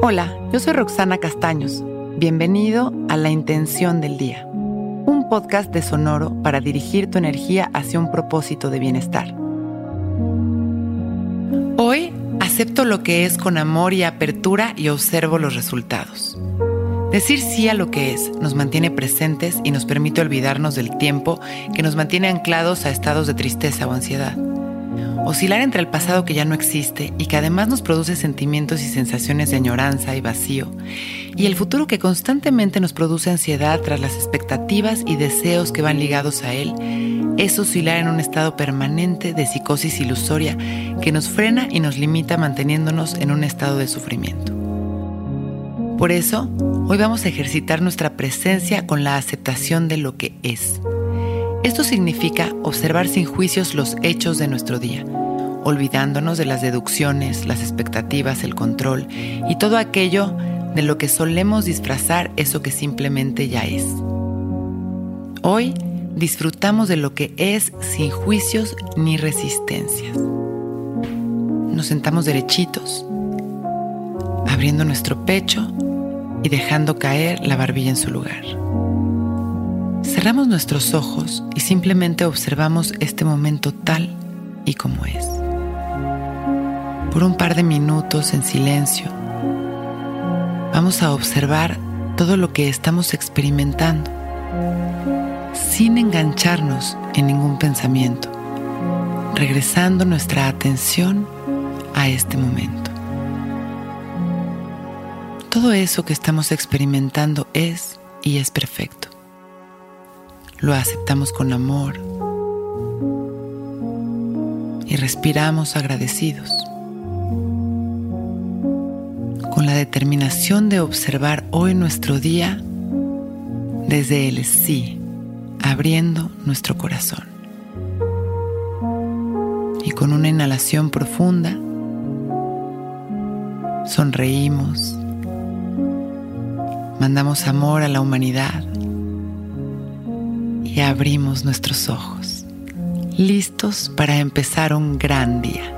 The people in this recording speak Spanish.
Hola, yo soy Roxana Castaños. Bienvenido a La Intención del Día, un podcast de Sonoro para dirigir tu energía hacia un propósito de bienestar. Hoy acepto lo que es con amor y apertura y observo los resultados. Decir sí a lo que es nos mantiene presentes y nos permite olvidarnos del tiempo que nos mantiene anclados a estados de tristeza o ansiedad. Oscilar entre el pasado que ya no existe y que además nos produce sentimientos y sensaciones de añoranza y vacío, y el futuro que constantemente nos produce ansiedad tras las expectativas y deseos que van ligados a él, es oscilar en un estado permanente de psicosis ilusoria que nos frena y nos limita manteniéndonos en un estado de sufrimiento. Por eso, hoy vamos a ejercitar nuestra presencia con la aceptación de lo que es esto significa observar sin juicios los hechos de nuestro día, olvidándonos de las deducciones, las expectativas, el control y todo aquello de lo que solemos disfrazar eso que simplemente ya es. Hoy disfrutamos de lo que es sin juicios ni resistencias. Nos sentamos derechitos, abriendo nuestro pecho y dejando caer la barbilla en su lugar. Cerramos nuestros ojos y simplemente observamos este momento tal y como es. Por un par de minutos en silencio, vamos a observar todo lo que estamos experimentando, sin engancharnos en ningún pensamiento, regresando nuestra atención a este momento. Todo eso que estamos experimentando es y es perfecto lo aceptamos con amor y respiramos agradecidos, determinación de observar hoy nuestro día desde el sí, abriendo nuestro corazón. Y con una inhalación profunda, sonreímos, mandamos amor a la humanidad y abrimos nuestros ojos, listos para empezar un gran día.